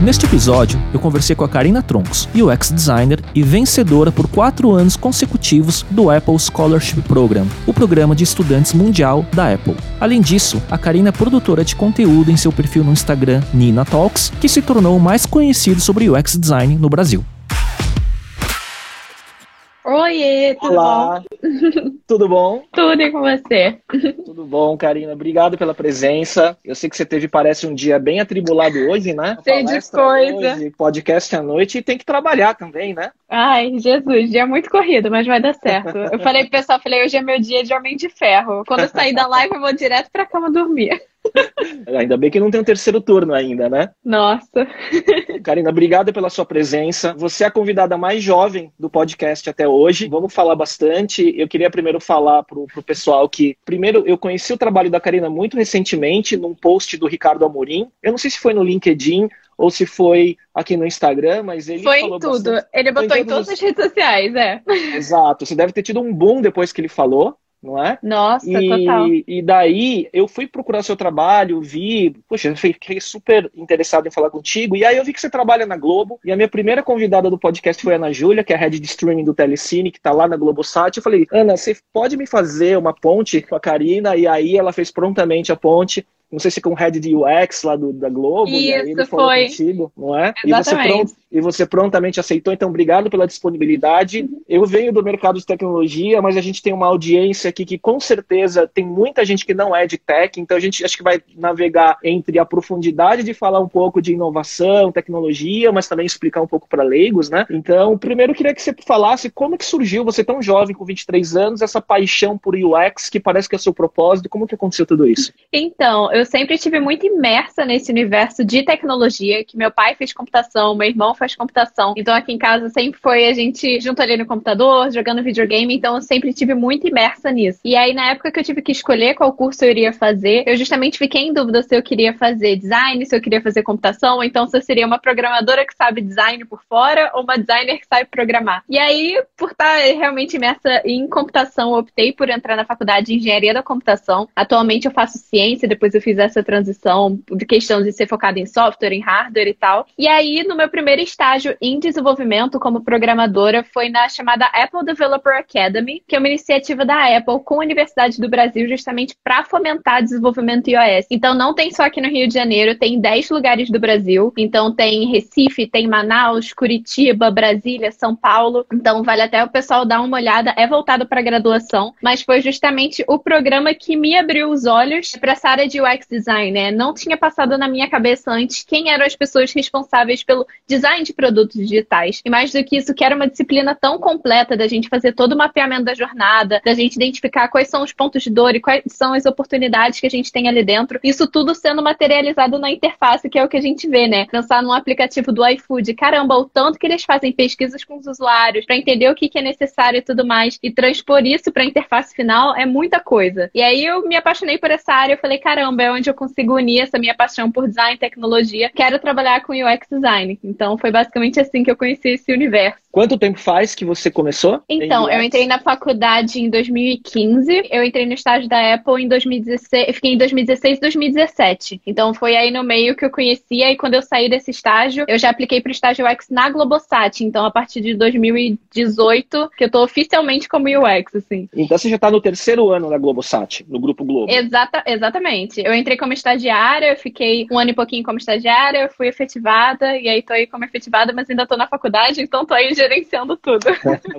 Neste episódio, eu conversei com a Karina Troncos, UX designer e vencedora por quatro anos consecutivos do Apple Scholarship Program, o programa de estudantes mundial da Apple. Além disso, a Karina é produtora de conteúdo em seu perfil no Instagram Nina Talks, que se tornou o mais conhecido sobre UX design no Brasil. Oiê, tudo Olá. bom? Tudo bom? Tudo e com você? Tudo bom, Karina. Obrigado pela presença. Eu sei que você teve, parece, um dia bem atribulado hoje, né? Cheio de coisa. Hoje, podcast à noite e tem que trabalhar também, né? Ai, Jesus, dia muito corrido, mas vai dar certo. Eu falei pro pessoal, falei, hoje é meu dia de homem de ferro. Quando eu sair da live, eu vou direto pra cama dormir. Ainda bem que não tem um terceiro turno ainda, né? Nossa. Karina, obrigado pela sua presença. Você é a convidada mais jovem do podcast até hoje. Vamos falar bastante. Eu queria primeiro falar pro, pro pessoal que, primeiro, eu conheci o trabalho da Karina muito recentemente num post do Ricardo Amorim. Eu não sei se foi no LinkedIn ou se foi aqui no Instagram, mas ele Foi falou em tudo. bastante- Ele em botou em todos todas as redes sociais, é. Exato. Você deve ter tido um boom depois que ele falou, não é? Nossa, total. E, e daí eu fui procurar seu trabalho, vi, poxa, eu fiquei super interessado em falar contigo. E aí eu vi que você trabalha na Globo. E a minha primeira convidada do podcast foi a Ana Júlia, que é a head de streaming do Telecine, que tá lá na Globosat. Eu falei, Ana, você pode me fazer uma ponte com a Karina? E aí ela fez prontamente a ponte. Não sei se com o head de UX lá do, da Globo, e aí Isso, ele falou foi. contigo, não é? E você, pronto, e você prontamente aceitou, então obrigado pela disponibilidade. Eu venho do mercado de tecnologia, mas a gente tem uma audiência aqui que com certeza tem muita gente que não é de tech, então a gente acho que vai navegar entre a profundidade de falar um pouco de inovação, tecnologia, mas também explicar um pouco para leigos, né? Então, primeiro eu queria que você falasse como que surgiu, você tão jovem, com 23 anos, essa paixão por UX, que parece que é o seu propósito, como que aconteceu tudo isso? Então, eu sempre estive muito imersa nesse universo de tecnologia, que meu pai fez computação, meu irmão faz computação. Então, aqui em casa sempre foi a gente junto ali no computador, jogando videogame, então eu sempre estive muito imersa nisso. E aí, na época que eu tive que escolher qual curso eu iria fazer, eu justamente fiquei em dúvida se eu queria fazer design, se eu queria fazer computação, ou então se eu seria uma programadora que sabe design por fora, ou uma designer que sabe programar. E aí, por estar realmente imersa em computação, eu optei por entrar na faculdade de engenharia da computação. Atualmente eu faço ciência, depois eu fiz essa transição de questão de ser focada em software, em hardware e tal. E aí, no meu primeiro estágio em desenvolvimento como programadora, foi na chamada Apple Developer Academy, que é uma iniciativa da Apple com a Universidade do Brasil, justamente para fomentar desenvolvimento iOS. Então, não tem só aqui no Rio de Janeiro, tem em 10 lugares do Brasil. Então, tem Recife, tem Manaus, Curitiba, Brasília, São Paulo. Então, vale até o pessoal dar uma olhada. É voltado para graduação, mas foi justamente o programa que me abriu os olhos para essa área de UX design, né? Não tinha passado na minha cabeça antes quem eram as pessoas responsáveis pelo design de produtos digitais. E mais do que isso, que era uma disciplina tão completa da gente fazer todo o mapeamento da jornada, da gente identificar quais são os pontos de dor e quais são as oportunidades que a gente tem ali dentro. Isso tudo sendo materializado na interface, que é o que a gente vê, né? Pensar num aplicativo do iFood, caramba, o tanto que eles fazem pesquisas com os usuários para entender o que, é necessário e tudo mais, e transpor isso para a interface final é muita coisa. E aí eu me apaixonei por essa área, eu falei, caramba, é onde eu consigo unir essa minha paixão por design e tecnologia. Quero trabalhar com UX design. Então foi basicamente assim que eu conheci esse universo. Quanto tempo faz que você começou? Então, eu entrei na faculdade em 2015, eu entrei no estágio da Apple em 2016, eu fiquei em 2016 e 2017. Então foi aí no meio que eu conhecia e quando eu saí desse estágio, eu já apliquei para o estágio UX na Globosat. Então, a partir de 2018, que eu tô oficialmente como UX, assim. Então você já está no terceiro ano da Globosat, no Grupo Globo. Exata, exatamente. Eu entrei como estagiária, eu fiquei um ano e pouquinho como estagiária, eu fui efetivada, e aí tô aí como efetivada, mas ainda tô na faculdade, então tô aí gerenciando tudo.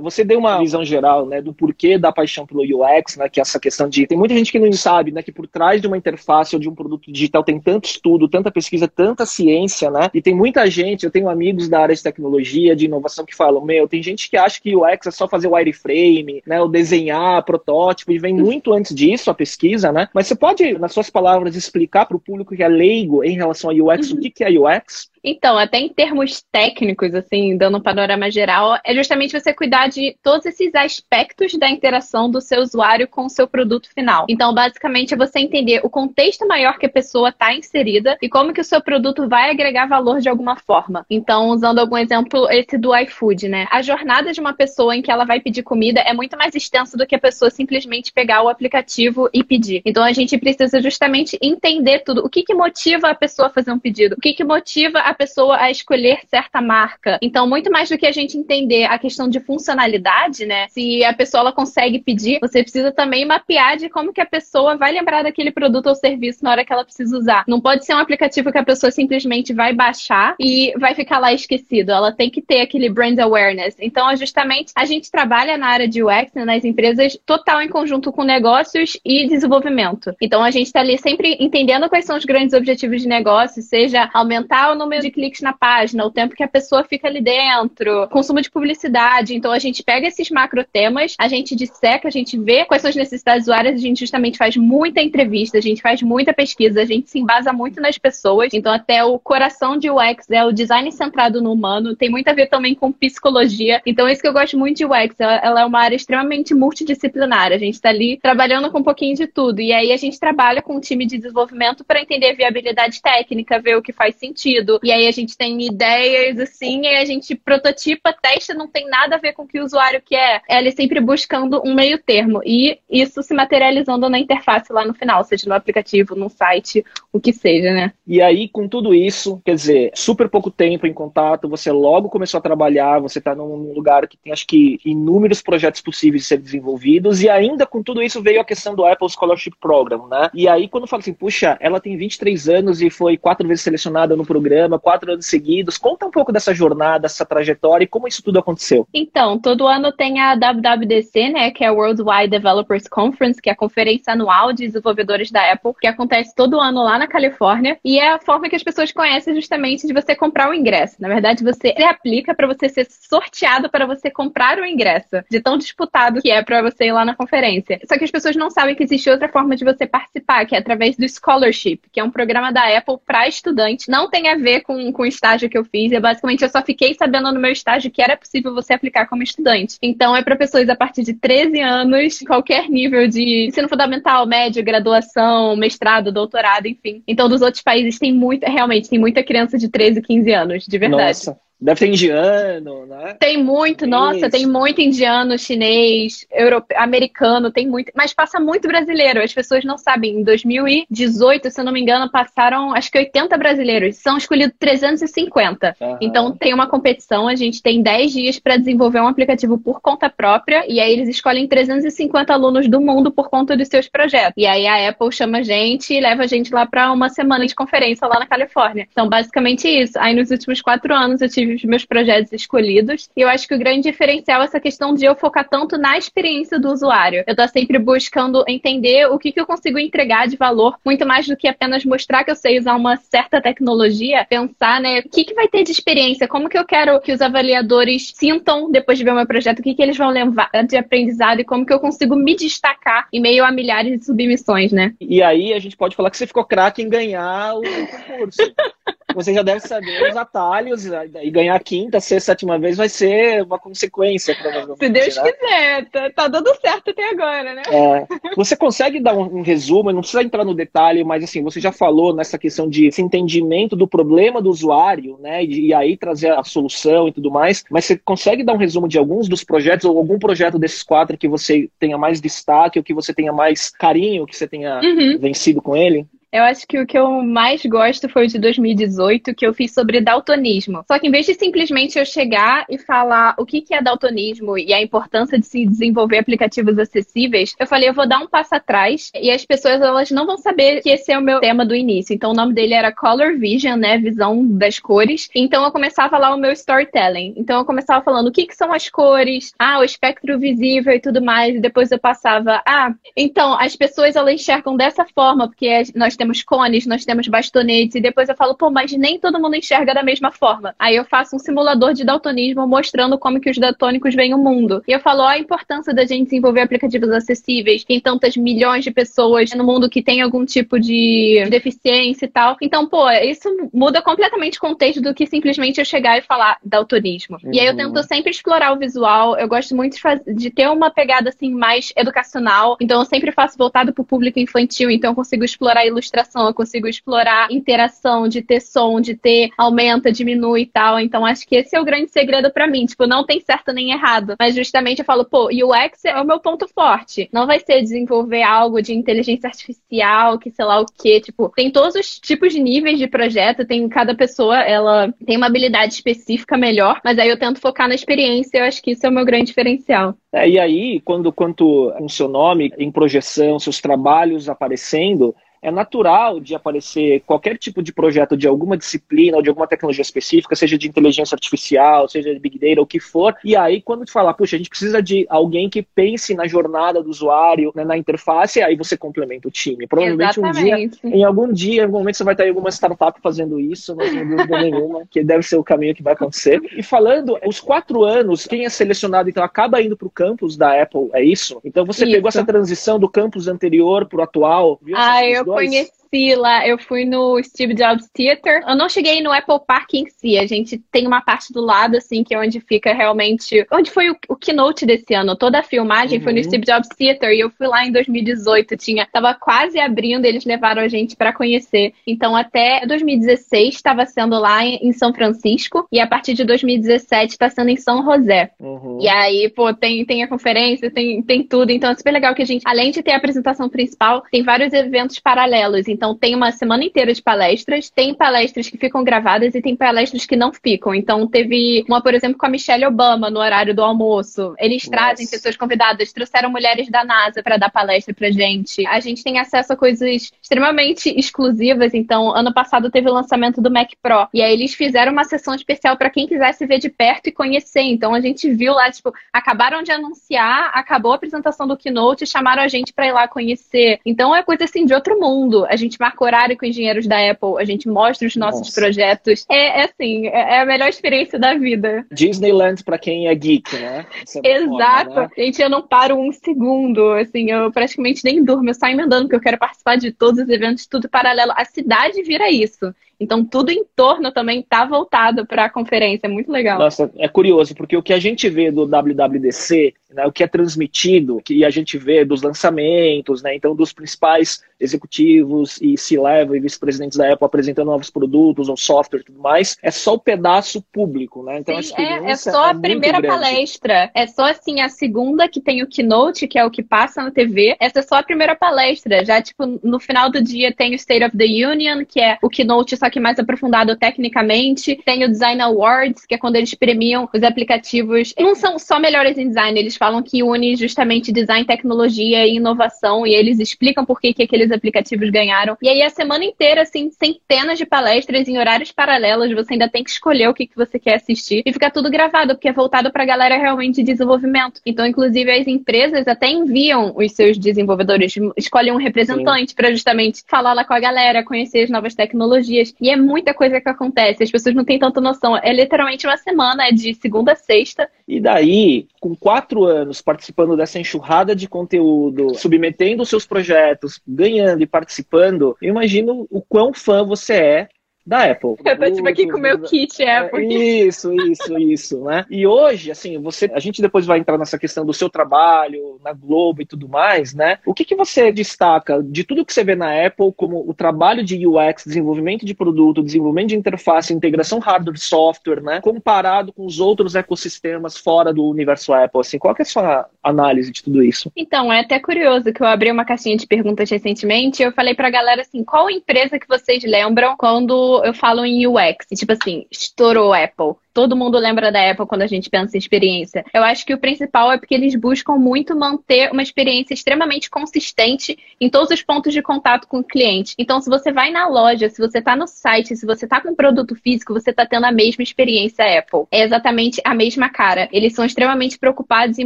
Você deu uma visão geral, né, do porquê da paixão pelo UX, né, que é essa questão de tem muita gente que não sabe, né, que por trás de uma interface ou de um produto digital tem tanto estudo, tanta pesquisa, tanta ciência, né? E tem muita gente, eu tenho amigos da área de tecnologia, de inovação que falam, meu, tem gente que acha que UX é só fazer wireframe, né, ou desenhar protótipo e vem muito antes disso a pesquisa, né? Mas você pode, nas suas palavras, explicar para o público que é leigo em relação a UX o que que é UX? Então, até em termos técnicos, assim, dando um panorama geral, é justamente você cuidar de todos esses aspectos da interação do seu usuário com o seu produto final. Então, basicamente, é você entender o contexto maior que a pessoa está inserida e como que o seu produto vai agregar valor de alguma forma. Então, usando algum exemplo, esse do iFood, né? A jornada de uma pessoa em que ela vai pedir comida é muito mais extensa do que a pessoa simplesmente pegar o aplicativo e pedir. Então, a gente precisa justamente entender tudo. O que, que motiva a pessoa a fazer um pedido? O que, que motiva a pessoa a escolher certa marca? Então, muito mais do que a gente entender a questão de funcionalidade, né? Se a pessoa ela consegue pedir, você precisa também mapear de como que a pessoa vai lembrar daquele produto ou serviço na hora que ela precisa usar. Não pode ser um aplicativo que a pessoa simplesmente vai baixar e vai ficar lá esquecido. Ela tem que ter aquele brand awareness. Então, é justamente, a gente trabalha na área de UX, né, nas empresas, total em conjunto com negócios e desenvolvimento. Então, a gente está ali sempre entendendo quais são os grandes objetivos de negócio, seja aumentar o número de cliques na página, o tempo que a pessoa fica ali dentro, consumo de publicidade. Então, a gente pega esses macro temas, a gente disseca, a gente vê quais são as necessidades usuárias, a gente justamente faz muita entrevista, a gente faz muita pesquisa, a gente se embasa muito nas pessoas. Então, até o coração de UX é o design centrado no humano, tem muito a ver também com psicologia. Então, é isso que eu gosto muito de UX. Ela é uma área extremamente multidisciplinar. A gente está ali trabalhando com um pouquinho de tudo. E aí a gente trabalha com um time de desenvolvimento para entender a viabilidade técnica, ver o que faz sentido. E aí a gente tem ideias assim, e a gente prototipa, testa, não tem nada a ver com o que o usuário quer. É ele sempre buscando um meio termo. E isso se materializando na interface lá no final, seja no aplicativo, no site, o que seja, né? E aí, com tudo isso, quer dizer, super pouco tempo em contato, você logo começou a trabalhar, você está num lugar que tem, acho que, inúmeros projetos possíveis de ser desenvolvidos, e ainda com tudo isso veio a questão do Apple Scholarship Program, né? E aí, quando fala assim, puxa, ela tem 23 anos e foi quatro vezes selecionada no programa, quatro anos seguidos, conta um pouco dessa jornada, dessa trajetória e como isso tudo aconteceu. Então, todo ano tem a WWDC, né, que é a Worldwide Developers Conference, que é a conferência anual de desenvolvedores da Apple, que acontece todo ano lá na Califórnia, e é a forma que as pessoas conhecem justamente de você comprar o ingresso. Na verdade, você aplica para você ser sorteado para você comprar o ingresso, de tão disputado que é para você ir lá na conferência. Só que as pessoas não sabem que existe outra forma de você participar, que é através do Scholarship, que é um programa da Apple para estudante. Não tem a ver com, com o estágio que eu fiz, é basicamente eu só fiquei sabendo no meu estágio que era possível você aplicar como estudante. Então é para pessoas a partir de 13 anos, qualquer nível de ensino fundamental, médio, graduação, mestrado, doutorado, enfim. Então dos outros países tem muita, realmente, tem muita criança de 13, 15 anos, de verdade. Nossa. Deve ter indiano, né? Tem muito, nossa, tem muito indiano, chinês, europeu, americano, tem muito, mas passa muito brasileiro. As pessoas não sabem. Em 2018, se eu não me engano, passaram acho que 80 brasileiros. São escolhidos 350. Uhum. Então tem uma competição, a gente tem 10 dias para desenvolver um aplicativo por conta própria e aí eles escolhem 350 alunos do mundo por conta dos seus projetos. E aí a Apple chama a gente e leva a gente lá para uma semana de conferência lá na Califórnia. Então, basicamente isso. Aí nos últimos quatro anos eu tive os meus projetos escolhidos. E eu acho que o grande diferencial é essa questão de eu focar tanto na experiência do usuário. Eu tô sempre buscando entender o que, que eu consigo entregar de valor, muito mais do que apenas mostrar que eu sei usar uma certa tecnologia, pensar, né, o que, que vai ter de experiência, como que eu quero que os avaliadores sintam depois de ver o meu projeto, o que, que eles vão levar de aprendizado e como que eu consigo me destacar em meio a milhares de submissões, né? E aí a gente pode falar que você ficou craque em ganhar o concurso. você já deve saber os atalhos e ganhar a quinta, sexta, sétima vez vai ser uma consequência, provavelmente. Se Deus né? quiser, tá, tá, dando certo até agora, né? É, você consegue dar um, um, resumo, não precisa entrar no detalhe, mas assim, você já falou nessa questão de esse entendimento do problema do usuário, né? E, e aí trazer a solução e tudo mais, mas você consegue dar um resumo de alguns dos projetos, ou algum projeto desses quatro que você tenha mais destaque, ou que você tenha mais carinho, que você tenha uhum. vencido com ele? Eu acho que o que eu mais gosto foi o de 2018, que eu fiz sobre daltonismo. Só que em vez de simplesmente eu chegar e falar o que é daltonismo e a importância de se desenvolver aplicativos acessíveis, eu falei, eu vou dar um passo atrás e as pessoas elas não vão saber que esse é o meu tema do início. Então o nome dele era Color Vision, né? Visão das cores. Então eu começava lá o meu storytelling. Então eu começava falando o que, que são as cores, ah, o espectro visível e tudo mais. E depois eu passava, ah, então as pessoas elas enxergam dessa forma, porque nós temos cones, nós temos bastonetes, e depois eu falo, pô, mas nem todo mundo enxerga da mesma forma. Aí eu faço um simulador de daltonismo mostrando como que os daltônicos veem o mundo. E eu falo, ó, a importância da gente desenvolver aplicativos acessíveis, tem tantas milhões de pessoas no mundo que tem algum tipo de deficiência e tal. Então, pô, isso muda completamente o contexto do que simplesmente eu chegar e falar daltonismo. Uhum. E aí eu tento uhum. sempre explorar o visual, eu gosto muito de, fazer, de ter uma pegada assim mais educacional, então eu sempre faço voltado para o público infantil, então eu consigo explorar ilustração, eu consigo explorar interação, de ter som, de ter aumenta, diminui e tal. Então acho que esse é o grande segredo para mim, tipo, não tem certo nem errado, mas justamente eu falo, pô, UX é o meu ponto forte. Não vai ser desenvolver algo de inteligência artificial, que sei lá o que, tipo, tem todos os tipos de níveis de projeto, tem cada pessoa, ela tem uma habilidade específica melhor, mas aí eu tento focar na experiência, eu acho que isso é o meu grande diferencial. É, e aí, quando quanto com seu nome em projeção, seus trabalhos aparecendo, é natural de aparecer qualquer tipo de projeto de alguma disciplina ou de alguma tecnologia específica, seja de inteligência artificial, seja de Big Data, o que for. E aí, quando tu fala, puxa, a gente precisa de alguém que pense na jornada do usuário, né, na interface, aí você complementa o time. Provavelmente Exatamente. um dia, em algum dia, em algum momento, você vai ter alguma startup fazendo isso, não tenho dúvida nenhuma, que deve ser o caminho que vai acontecer. E falando, os quatro anos, quem é selecionado, então, acaba indo para o campus da Apple, é isso? Então você isso. pegou essa transição do campus anterior para o atual? Viu ah, eu conheci lá, eu fui no Steve Jobs Theater. Eu não cheguei no Apple Park em si. A gente tem uma parte do lado, assim, que é onde fica realmente. Onde foi o, o keynote desse ano? Toda a filmagem uhum. foi no uhum. Steve Jobs Theater e eu fui lá em 2018. Tinha, tava quase abrindo, eles levaram a gente para conhecer. Então, até 2016 estava sendo lá em, em, São Francisco e a partir de 2017 está sendo em São José. Uhum. E aí, pô, tem, tem a conferência, tem, tem tudo. Então, é super legal que a gente, além de ter a apresentação principal, tem vários eventos paralelos. Então, tem uma semana inteira de palestras, tem palestras que ficam gravadas e tem palestras que não ficam. Então, teve uma, por exemplo, com a Michelle Obama no horário do almoço. Eles Nossa. trazem pessoas convidadas, trouxeram mulheres da NASA para dar palestra pra gente. A gente tem acesso a coisas extremamente exclusivas. Então, ano passado teve o lançamento do Mac Pro. E aí eles fizeram uma sessão especial para quem quisesse ver de perto e conhecer. Então, a gente viu lá, tipo, acabaram de anunciar, acabou a apresentação do Keynote, chamaram a gente para ir lá conhecer. Então, é coisa assim de outro mundo a gente marca horário com engenheiros da Apple, a gente mostra os nossos Nossa. projetos. É, é assim, é, é a melhor experiência da vida. Disneyland para quem é geek, né? É Exato. Forma, né? Gente, eu não paro um segundo, assim, eu praticamente nem durmo, eu saio andando porque eu quero participar de todos os eventos, tudo paralelo. A cidade vira isso. Então, tudo em torno também está voltado para a conferência. É muito legal. Nossa, é curioso, porque o que a gente vê do WWDC, né, o que é transmitido, que a gente vê dos lançamentos, né, então dos principais executivos e C-level e vice-presidentes da Apple apresentando novos produtos ou software e tudo mais, é só o pedaço público, né? Então Sim, é, é, só é a primeira palestra. É só assim a segunda que tem o keynote, que é o que passa na TV. Essa é só a primeira palestra. Já tipo no final do dia tem o State of the Union, que é o keynote só que mais aprofundado tecnicamente. Tem o Design Awards, que é quando eles premiam os aplicativos. Não são só melhores em design, eles falam que une justamente design, tecnologia e inovação, e eles explicam por que, que aqueles aplicativos ganharam. E aí a semana inteira, assim, centenas de palestras em horários paralelos, você ainda tem que escolher o que, que você quer assistir. E fica tudo gravado, porque é voltado para a galera realmente de desenvolvimento. Então, inclusive, as empresas até enviam os seus desenvolvedores, escolhem um representante para justamente falar lá com a galera, conhecer as novas tecnologias. E é muita coisa que acontece, as pessoas não têm tanta noção. É literalmente uma semana, é de segunda a sexta. E daí, com quatro anos participando dessa enxurrada de conteúdo, submetendo os seus projetos, ganhando e participando, eu imagino o quão fã você é da Apple. Eu tô tipo aqui com o meu kit Apple. Isso, isso, isso, né? E hoje, assim, você, a gente depois vai entrar nessa questão do seu trabalho na Globo e tudo mais, né? O que, que você destaca de tudo que você vê na Apple como o trabalho de UX, desenvolvimento de produto, desenvolvimento de interface, integração hardware e software, né? Comparado com os outros ecossistemas fora do universo Apple, assim, qual é a sua análise de tudo isso? Então, é até curioso que eu abri uma caixinha de perguntas recentemente e eu falei pra galera assim, qual empresa que vocês lembram quando eu falo em UX, tipo assim, estourou Apple. Todo mundo lembra da Apple quando a gente pensa em experiência. Eu acho que o principal é porque eles buscam muito manter uma experiência extremamente consistente em todos os pontos de contato com o cliente. Então, se você vai na loja, se você está no site, se você está com um produto físico, você está tendo a mesma experiência Apple. É exatamente a mesma cara. Eles são extremamente preocupados em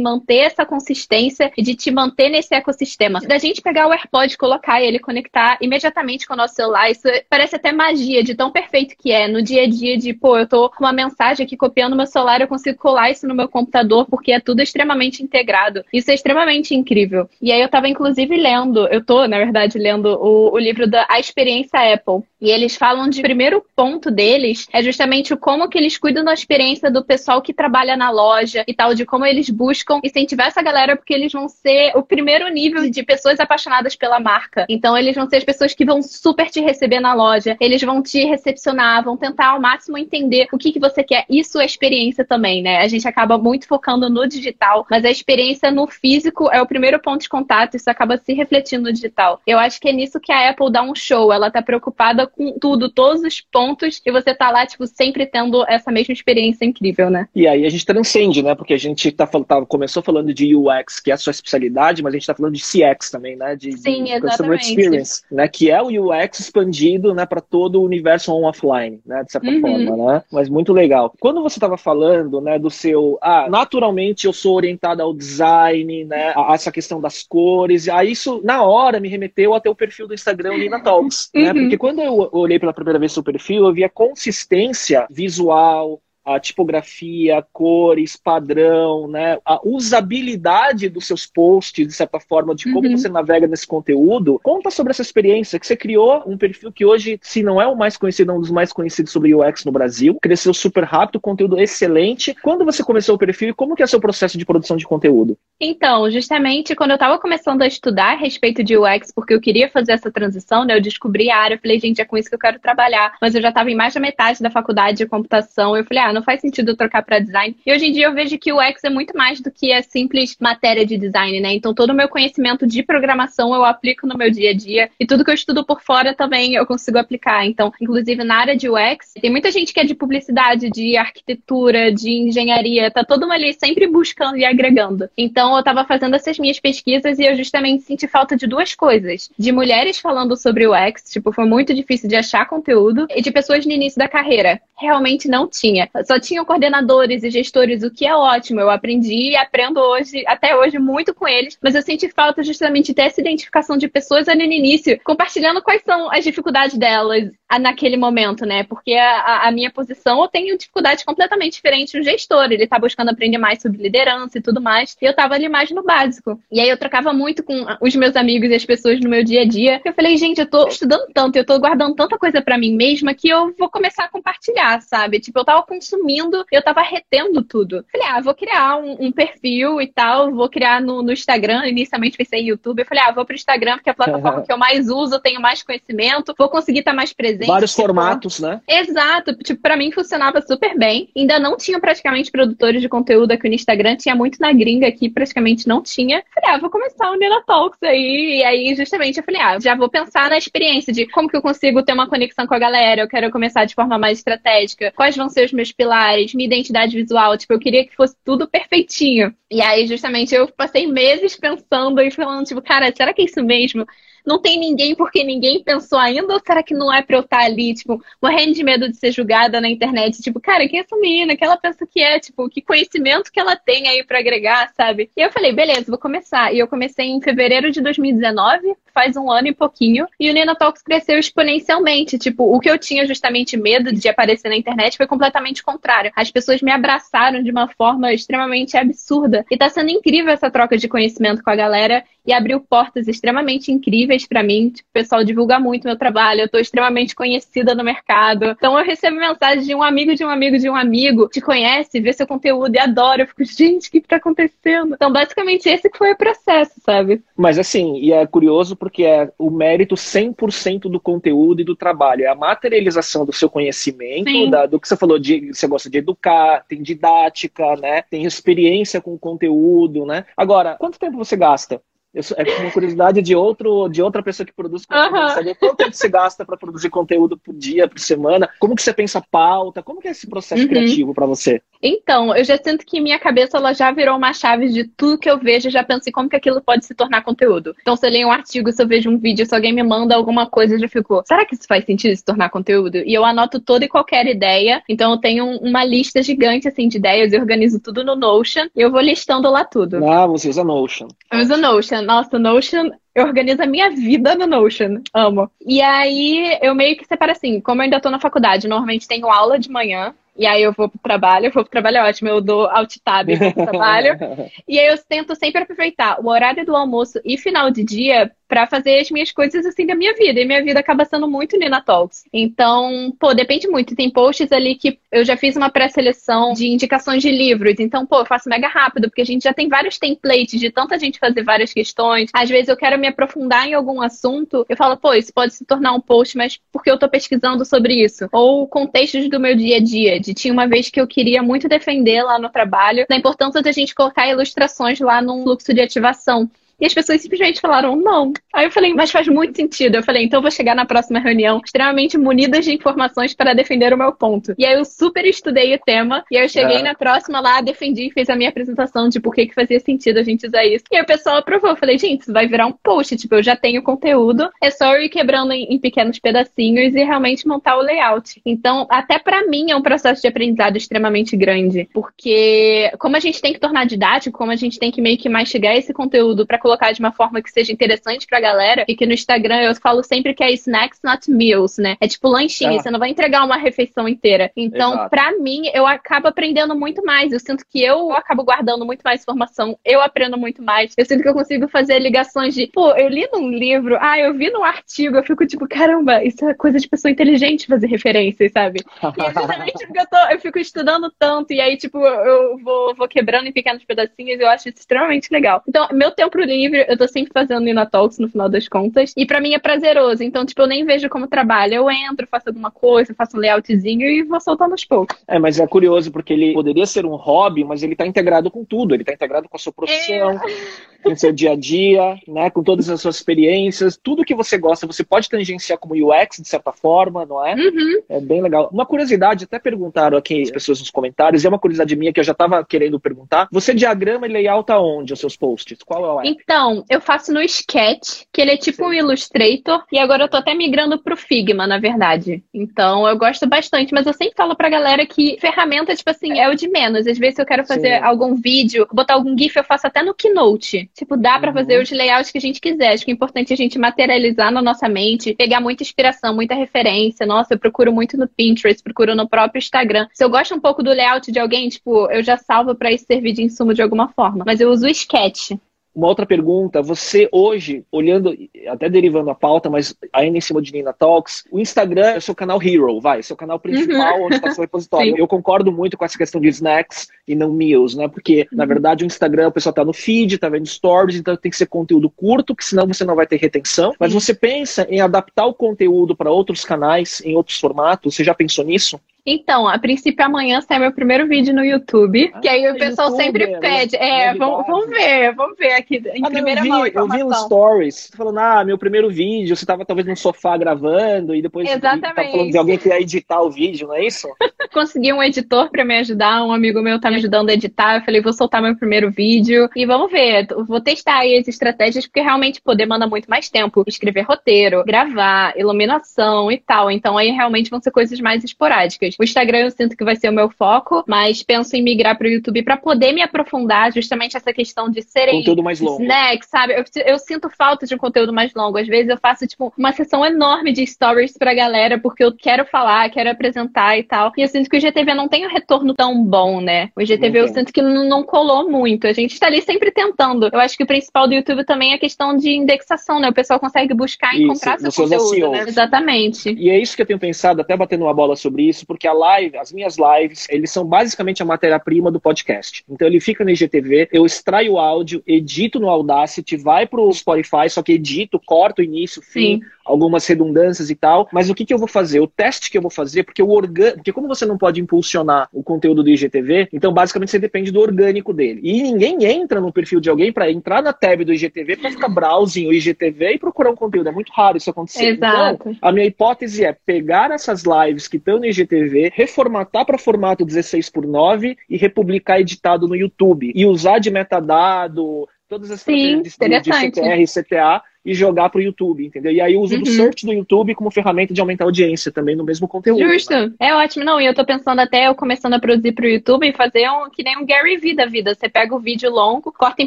manter essa consistência e de te manter nesse ecossistema. Da gente pegar o AirPod, colocar ele conectar imediatamente com o nosso celular, isso parece até magia de tão perfeito que é no dia a dia de, pô, eu tô com uma mensagem aqui copiando meu celular, eu consigo colar isso no meu computador porque é tudo extremamente integrado. Isso é extremamente incrível. E aí eu tava inclusive lendo, eu tô, na verdade, lendo o, o livro da A Experiência Apple. E eles falam de primeiro ponto deles é justamente o como que eles cuidam da experiência do pessoal que trabalha na loja e tal, de como eles buscam incentivar essa galera, porque eles vão ser o primeiro nível de pessoas apaixonadas pela marca. Então eles vão ser as pessoas que vão super te receber na loja, eles vão te recepcionar, vão tentar ao máximo entender o que, que você quer. Isso é experiência também, né? A gente acaba muito focando no digital, mas a experiência no físico é o primeiro ponto de contato, isso acaba se refletindo no digital. Eu acho que é nisso que a Apple dá um show, ela tá preocupada com tudo, todos os pontos, e você tá lá, tipo, sempre tendo essa mesma experiência incrível, né? E aí a gente transcende, né? Porque a gente tá, tá, começou falando de UX, que é a sua especialidade, mas a gente tá falando de CX também, né? De, Sim, de Customer Experience, né? Que é o UX expandido, né, para todo o universo on-offline, né? De certa uhum. forma, né? Mas muito legal. Quando você estava falando, né, do seu, ah, naturalmente eu sou orientada ao design, né? A, essa questão das cores, aí isso na hora me remeteu até o perfil do Instagram Nina Talks, né? Uhum. Porque quando eu olhei pela primeira vez seu perfil, eu vi a consistência visual, a tipografia, cores, padrão, né? A usabilidade dos seus posts, de certa forma, de como uhum. você navega nesse conteúdo. Conta sobre essa experiência que você criou um perfil que hoje, se não é o mais conhecido, é um dos mais conhecidos sobre UX no Brasil. Cresceu super rápido, conteúdo excelente. Quando você começou o perfil e como que é o seu processo de produção de conteúdo? Então, justamente quando eu estava começando a estudar a respeito de UX, porque eu queria fazer essa transição, né? Eu descobri a área, eu falei, gente, é com isso que eu quero trabalhar. Mas eu já estava em mais da metade da faculdade de computação. Eu falei, ah, não faz sentido eu trocar para design. E hoje em dia eu vejo que o UX é muito mais do que a simples matéria de design, né? Então todo o meu conhecimento de programação eu aplico no meu dia a dia e tudo que eu estudo por fora também eu consigo aplicar. Então, inclusive na área de UX, tem muita gente que é de publicidade, de arquitetura, de engenharia, tá todo mundo ali sempre buscando e agregando. Então eu tava fazendo essas minhas pesquisas e eu justamente senti falta de duas coisas: de mulheres falando sobre UX, tipo, foi muito difícil de achar conteúdo, e de pessoas no início da carreira. Realmente não tinha. Só tinha tinham coordenadores e gestores, o que é ótimo. Eu aprendi e aprendo hoje, até hoje, muito com eles, mas eu senti falta justamente de ter essa identificação de pessoas ali no início, compartilhando quais são as dificuldades delas naquele momento, né? Porque a, a minha posição eu tenho dificuldade completamente diferente do gestor. Ele tá buscando aprender mais sobre liderança e tudo mais. E eu tava ali mais no básico. E aí eu trocava muito com os meus amigos e as pessoas no meu dia a dia. Eu falei, gente, eu tô estudando tanto, eu tô guardando tanta coisa para mim mesma que eu vou começar a compartilhar, sabe? Tipo, eu tava consumindo eu tava retendo tudo. Falei, ah, vou criar um, um perfil e tal, vou criar no, no, Instagram. Inicialmente pensei em YouTube. Eu falei, ah, vou pro Instagram, porque é a plataforma que eu mais uso, tenho mais conhecimento, vou conseguir estar mais presente. Vários tipo, formatos, né? Exato. Tipo, pra mim funcionava super bem. Ainda não tinha praticamente produtores de conteúdo aqui no Instagram, tinha muito na gringa aqui, praticamente não tinha. Falei, ah, vou começar o Nina Talks aí. E aí, justamente, eu falei, ah, já vou pensar na experiência de como que eu consigo ter uma conexão com a galera, eu quero começar de forma mais estratégica, quais vão ser os meus pilares minha identidade visual. Tipo, eu queria que fosse tudo perfeitinho. E aí, justamente, eu passei meses pensando e falando, tipo, cara, será que é isso mesmo? não tem ninguém porque ninguém pensou ainda? Ou será que não é pra eu estar ali, tipo, morrendo de medo de ser julgada na internet? Tipo, cara, quem é essa menina? Que ela pensa que é? Tipo, que conhecimento que ela tem aí para agregar, sabe? E eu falei, beleza, vou começar. E eu comecei em fevereiro de 2019, faz um ano e pouquinho. E o Nina Talks cresceu exponencialmente. Tipo, o que eu tinha justamente medo de aparecer na internet foi completamente contrário. As pessoas me abraçaram de uma forma extremamente absurda. E tá sendo incrível essa troca de conhecimento com a galera e abriu portas extremamente incríveis para mim. Tipo, o pessoal divulga muito meu trabalho, eu tô extremamente conhecida no mercado. Então eu recebo mensagem de um amigo de um amigo de um amigo, te conhece, vê seu conteúdo e adora. Eu fico, gente, o que, que tá acontecendo? Então, basicamente, esse foi o processo, sabe? Mas assim, e é curioso porque é o mérito 100% do conteúdo e do trabalho. É a materialização do seu conhecimento, da, do que você falou, de você gosta de educar, tem didática, né? Tem experiência com o conteúdo, né? Agora, quanto tempo você gasta Sou, é uma curiosidade de, outro, de outra pessoa que produz conteúdo. Uhum. Saber quanto tempo você gasta para produzir conteúdo por dia, por semana? Como que você pensa pauta? Como que é esse processo uhum. criativo para você? Então, eu já sinto que minha cabeça ela já virou uma chave de tudo que eu vejo, já penso em como que aquilo pode se tornar conteúdo. Então, se eu leio um artigo, se eu vejo um vídeo, se alguém me manda alguma coisa, eu já fico, será que isso faz sentido se tornar conteúdo? E eu anoto toda e qualquer ideia. Então, eu tenho uma lista gigante assim de ideias, eu organizo tudo no Notion e eu vou listando lá tudo. Ah, você usa Notion. Eu uso Notion. Nossa, Notion eu organizo a minha vida no Notion. Amo. E aí eu meio que separo assim, como eu ainda tô na faculdade, normalmente tenho aula de manhã. E aí eu vou pro trabalho, eu vou pro trabalho é ótimo, eu dou alt tab pro trabalho. e aí eu tento sempre aproveitar o horário do almoço e final de dia para fazer as minhas coisas assim da minha vida. E minha vida acaba sendo muito Nina Talks. Então, pô, depende muito. Tem posts ali que eu já fiz uma pré-seleção de indicações de livros. Então, pô, eu faço mega rápido, porque a gente já tem vários templates de tanta gente fazer várias questões. Às vezes eu quero me aprofundar em algum assunto, eu falo, pô, isso pode se tornar um post, mas porque eu tô pesquisando sobre isso. Ou contextos do meu dia a dia. Tinha uma vez que eu queria muito defender lá no trabalho da importância da gente colocar ilustrações lá num fluxo de ativação. E as pessoas simplesmente falaram não. Aí eu falei, mas faz muito sentido. Eu falei, então eu vou chegar na próxima reunião extremamente munidas de informações para defender o meu ponto. E aí eu super estudei o tema. E aí eu cheguei é. na próxima lá, defendi, fiz a minha apresentação de por que, que fazia sentido a gente usar isso. E aí o pessoal aprovou. Eu falei, gente, isso vai virar um post. Tipo, eu já tenho conteúdo. É só ir quebrando em, em pequenos pedacinhos e realmente montar o layout. Então, até para mim é um processo de aprendizado extremamente grande. Porque como a gente tem que tornar didático, como a gente tem que meio que mastigar esse conteúdo para colocar de uma forma que seja interessante pra galera. E que no Instagram eu falo sempre que é snacks, not meals, né? É tipo lanchinho, ah. você não vai entregar uma refeição inteira. Então, Exato. pra mim, eu acabo aprendendo muito mais. Eu sinto que eu acabo guardando muito mais informação, eu aprendo muito mais. Eu sinto que eu consigo fazer ligações de, pô, eu li num livro, ah, eu vi num artigo, eu fico tipo, caramba, isso é coisa de pessoa inteligente fazer referências, sabe? E é justamente porque eu, tô, eu fico estudando tanto, e aí, tipo, eu vou, vou quebrando em pequenos pedacinhos, eu acho isso extremamente legal. Então, meu tempo livre, eu tô sempre fazendo Nina Talks no final das contas. E para mim é prazeroso. Então, tipo, eu nem vejo como trabalho. Eu entro, faço alguma coisa, faço um layoutzinho e vou soltando aos poucos. É, mas é curioso porque ele poderia ser um hobby, mas ele tá integrado com tudo. Ele tá integrado com a sua profissão, é. com o seu dia a dia, né? Com todas as suas experiências. Tudo que você gosta, você pode tangenciar como UX, de certa forma, não é? Uhum. É bem legal. Uma curiosidade, até perguntaram aqui as pessoas nos comentários, e é uma curiosidade minha que eu já tava querendo perguntar. Você diagrama e layout aonde os seus posts? Qual é o app? Então, eu faço no Sketch, que ele é tipo Sim. um Illustrator, e agora eu tô até migrando pro Figma, na verdade. Então eu gosto bastante, mas eu sempre falo pra galera que ferramenta, tipo assim, é o de menos. Às vezes eu quero fazer Sim. algum vídeo, botar algum GIF, eu faço até no Keynote. Tipo, dá para uhum. fazer os layouts que a gente quiser. Acho que é importante a gente materializar na nossa mente, pegar muita inspiração, muita referência. Nossa, eu procuro muito no Pinterest, procuro no próprio Instagram. Se eu gosto um pouco do layout de alguém, tipo, eu já salvo para isso servir de insumo de alguma forma. Mas eu uso o Sketch. Uma outra pergunta, você hoje, olhando, até derivando a pauta, mas ainda em cima de Nina Talks, o Instagram é o seu canal hero, vai, seu canal principal, uhum. onde está seu repositório. Eu concordo muito com essa questão de snacks e não meals, né? Porque, uhum. na verdade, o Instagram, o pessoal tá no feed, tá vendo stories, então tem que ser conteúdo curto, que senão você não vai ter retenção. Mas você pensa em adaptar o conteúdo para outros canais, em outros formatos? Você já pensou nisso? Então, a princípio amanhã sai meu primeiro vídeo no YouTube, ah, que aí o pessoal YouTube, sempre pede. É, vamos, vamos, ver, vamos ver aqui em ah, primeira eu vi, mão. Eu vi um stories falando, ah, meu primeiro vídeo, você tava talvez no sofá gravando e depois Exatamente. tá falando de alguém que ia editar o vídeo, não é isso? Consegui um editor para me ajudar, um amigo meu tá me ajudando a editar, eu falei, vou soltar meu primeiro vídeo e vamos ver, vou testar aí as estratégias, porque realmente poder manda muito mais tempo. Escrever roteiro, gravar, iluminação e tal. Então aí realmente vão ser coisas mais esporádicas. O Instagram eu sinto que vai ser o meu foco, mas penso em migrar para o YouTube para poder me aprofundar justamente essa questão de serem conteúdo mais longo. snacks, sabe? Eu, eu, sinto falta de um conteúdo mais longo. Às vezes eu faço tipo uma sessão enorme de stories pra galera porque eu quero falar, quero apresentar e tal. E eu sinto que o GTV não tem um retorno tão bom, né? O GTV eu sinto que não, colou muito. A gente tá ali sempre tentando. Eu acho que o principal do YouTube também é a questão de indexação, né? O pessoal consegue buscar e encontrar seu conteúdo, né? Exatamente. E é isso que eu tenho pensado, até batendo uma bola sobre isso, porque que a live, as minhas lives, eles são basicamente a matéria-prima do podcast. Então ele fica no IGTV, eu extraio o áudio, edito no Audacity, vai pro Spotify, só que edito, corto o início, fim, Sim. algumas redundâncias e tal. Mas o que, que eu vou fazer? O teste que eu vou fazer, porque o organ... porque como você não pode impulsionar o conteúdo do IGTV, então basicamente você depende do orgânico dele. E ninguém entra no perfil de alguém para entrar na tab do IGTV para ficar browsing o IGTV e procurar um conteúdo. É muito raro isso acontecer. Exato. Então, a minha hipótese é pegar essas lives que estão no IGTV, reformatar para formato 16 por 9 e republicar editado no YouTube. E usar de metadado, todas as Sim, de, de CTR e CTA e jogar para o YouTube, entendeu? E aí eu uso uhum. do search do YouTube como ferramenta de aumentar a audiência também no mesmo conteúdo. Justo. Né? É ótimo. Não, e eu tô pensando até eu começando a produzir para o YouTube e fazer um que nem um Gary Vee da vida. Você pega o vídeo longo, corta em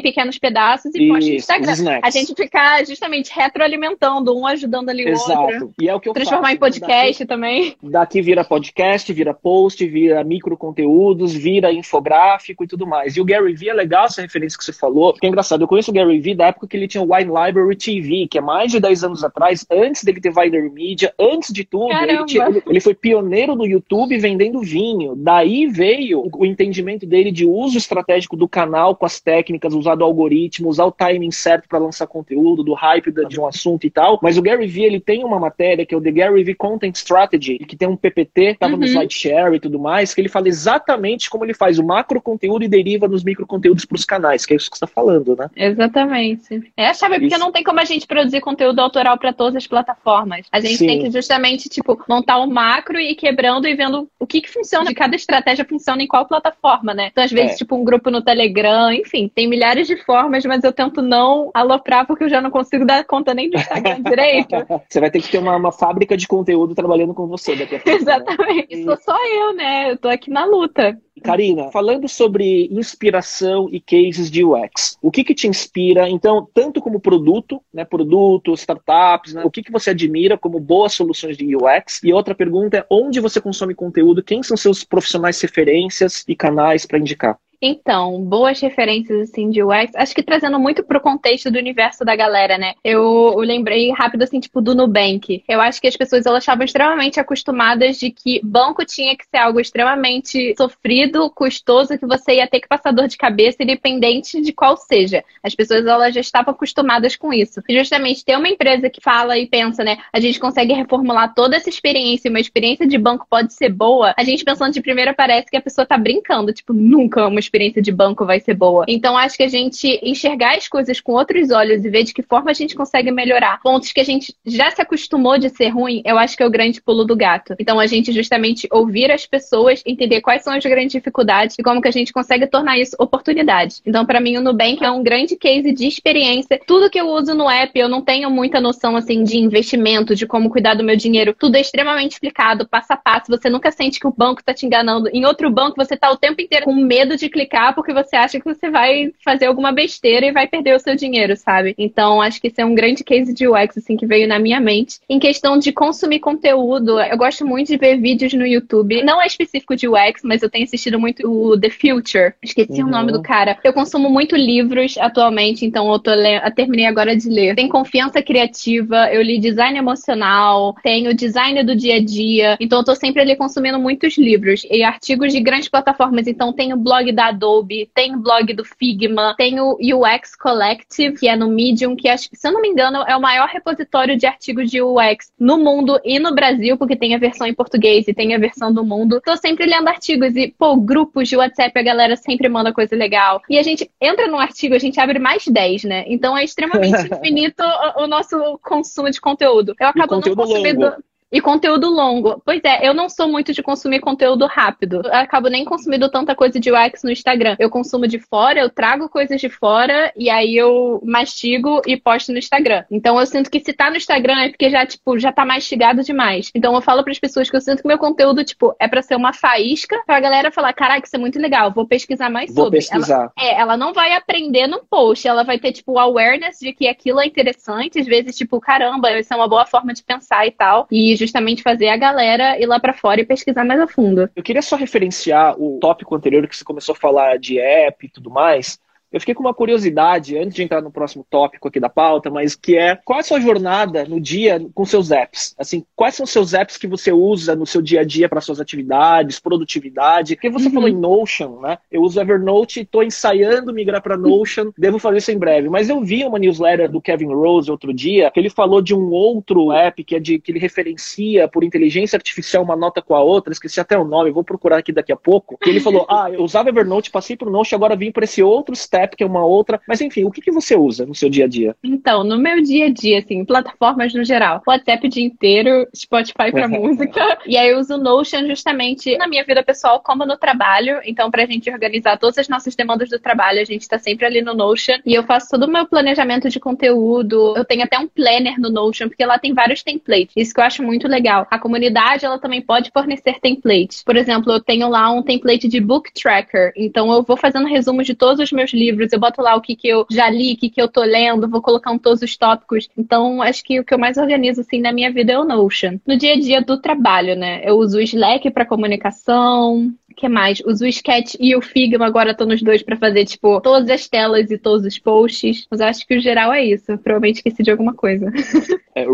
pequenos pedaços e Isso, posta no Instagram. A gente ficar justamente retroalimentando, um ajudando ali o Exato. outro. E é o que eu Transformar faço. em podcast daqui, também. Daqui vira podcast, vira post, vira micro conteúdos, vira infográfico e tudo mais. E o Gary Vee é legal essa referência que você falou, que é engraçado. Eu conheço o Gary Vee da época que ele tinha o Wine Library TV, que é mais de 10 anos atrás, antes dele ter Viner Media, antes de tudo, ele, tinha, ele, foi pioneiro no YouTube vendendo vinho. Daí veio o, entendimento dele de uso estratégico do canal com as técnicas, usar o algoritmo, usar o timing certo para lançar conteúdo, do hype de um assunto e tal. Mas o Gary Vee, ele tem uma matéria que é o The Gary Vee Content Strategy, que tem um PPT, tava uhum. no SlideShare e tudo mais, que ele fala exatamente como ele faz o macro conteúdo e deriva nos micro conteúdos para os canais, que é isso que você está falando, né? Exatamente. É a chave, porque não tem como a gente produzir conteúdo autoral para todas as plataformas. A gente Sim. tem que justamente, tipo, montar o um macro e ir quebrando e vendo o que que funciona, de cada estratégia funciona em qual plataforma, né? Então, às vezes, é. tipo, um grupo no Telegram, enfim, tem milhares de formas, mas eu tento não aloprar porque eu já não consigo dar conta nem do Instagram direito. Você vai ter que ter uma, uma fábrica de conteúdo trabalhando com você daqui a pouco. Né? Exatamente. Né? Sou só eu, né? Eu tô aqui na luta. Karina, falando sobre inspiração e cases de UX, o que, que te inspira, então, tanto como produto, né, produtos, startups, né, o que, que você admira como boas soluções de UX? E outra pergunta é onde você consome conteúdo, quem são seus profissionais referências e canais para indicar? Então, boas referências assim de UX, acho que trazendo muito pro contexto do universo da galera, né? Eu, eu, lembrei rápido assim, tipo do Nubank. Eu acho que as pessoas elas estavam extremamente acostumadas de que banco tinha que ser algo extremamente sofrido, custoso, que você ia ter que passar dor de cabeça, independente de qual seja. As pessoas elas já estavam acostumadas com isso. E justamente ter uma empresa que fala e pensa, né? A gente consegue reformular toda essa experiência, uma experiência de banco pode ser boa. A gente pensando de primeira parece que a pessoa tá brincando, tipo, nunca uma experiência de banco vai ser boa. Então, acho que a gente enxergar as coisas com outros olhos e ver de que forma a gente consegue melhorar pontos que a gente já se acostumou de ser ruim, eu acho que é o grande pulo do gato. Então, a gente justamente ouvir as pessoas, entender quais são as grandes dificuldades e como que a gente consegue tornar isso oportunidade. Então, para mim, o Nubank é um grande case de experiência. Tudo que eu uso no app, eu não tenho muita noção, assim, de investimento, de como cuidar do meu dinheiro. Tudo é extremamente explicado, passo a passo. Você nunca sente que o banco tá te enganando. Em outro banco, você tá o tempo inteiro com medo de clicar porque você acha que você vai fazer alguma besteira e vai perder o seu dinheiro, sabe? Então, acho que isso é um grande case de UX, assim, que veio na minha mente. Em questão de consumir conteúdo, eu gosto muito de ver vídeos no YouTube. Não é específico de UX, mas eu tenho assistido muito o The Future. Esqueci uhum. o nome do cara. Eu consumo muito livros atualmente, então eu tô lendo, eu terminei agora de ler. Tem confiança criativa, eu li design emocional, tenho design do dia a dia. Então eu tô sempre ali consumindo muitos livros e artigos de grandes plataformas. Então tem o blog da Adobe, tem o blog do Figma, tem o UX Collective, que é no Medium, que acho, se eu não me engano é o maior repositório de artigos de UX no mundo e no Brasil, porque tem a versão em português e tem a versão do mundo. Tô sempre lendo artigos e, pô, grupos de WhatsApp, a galera sempre manda coisa legal. E a gente entra num artigo, a gente abre mais 10, né? Então é extremamente infinito o, o nosso consumo de conteúdo. Eu acabo não consumindo. Longo. E conteúdo longo. Pois é, eu não sou muito de consumir conteúdo rápido. Eu acabo nem consumindo tanta coisa de UX no Instagram. Eu consumo de fora, eu trago coisas de fora e aí eu mastigo e posto no Instagram. Então eu sinto que se tá no Instagram é porque já, tipo, já tá mastigado demais. Então eu falo para as pessoas que eu sinto que meu conteúdo, tipo, é para ser uma faísca pra galera falar, caraca, isso é muito legal, vou pesquisar mais vou sobre. Pesquisar. Ela, é, ela não vai aprender no post, ela vai ter, tipo, awareness de que aquilo é interessante, às vezes, tipo, caramba, isso é uma boa forma de pensar e tal. E justamente fazer a galera ir lá para fora e pesquisar mais a fundo. Eu queria só referenciar o tópico anterior que você começou a falar de app e tudo mais, Eu fiquei com uma curiosidade, antes de entrar no próximo tópico aqui da pauta, mas que é qual é a sua jornada no dia com seus apps? Assim, quais são os seus apps que você usa no seu dia a dia para suas atividades, produtividade? Porque você uhum. falou em Notion, né? Eu uso Evernote, estou ensaiando migrar para Notion, devo fazer isso em breve. Mas eu vi uma newsletter do Kevin Rose outro dia, que ele falou de um outro app que é de que ele referencia por inteligência artificial uma nota com a outra, esqueci até o nome, vou procurar aqui daqui a pouco. Que ele falou: "Ah, eu usava Evernote, passei para o Notion, agora vim para esse outro step que é uma outra". Mas enfim, o que que você usa no seu dia a dia? Então, no meu dia a dia, assim, plataformas no geral, WhatsApp o dia inteiro, Spotify para música, e aí eu uso Notion justamente na minha vida pessoal como no trabalho. Então, para a gente organizar todas as nossas demandas do trabalho, a gente está sempre ali no Notion e eu faço todo o meu planejamento de conteúdo. Eu tenho até um planner no Notion, porque lá tem vários templates. Isso que eu acho muito legal. A comunidade, ela também pode fornecer templates. Por exemplo, eu tenho lá um template de book tracker. Então, eu vou fazendo resumos de todos os meus livros. Eu boto lá o que, que eu já li, o que, que eu tô lendo, vou colocando todos os tópicos. Então, acho que o que eu mais organizo, assim, na minha vida é o Notion. No dia a dia do trabalho, né? Eu uso o Slack para comunicação, que mais? Uso o Sketch e o Figma, agora tô nos dois para fazer, tipo, todas as telas e todos os posts. Mas acho que o geral é isso. Provavelmente esqueci de alguma coisa. É,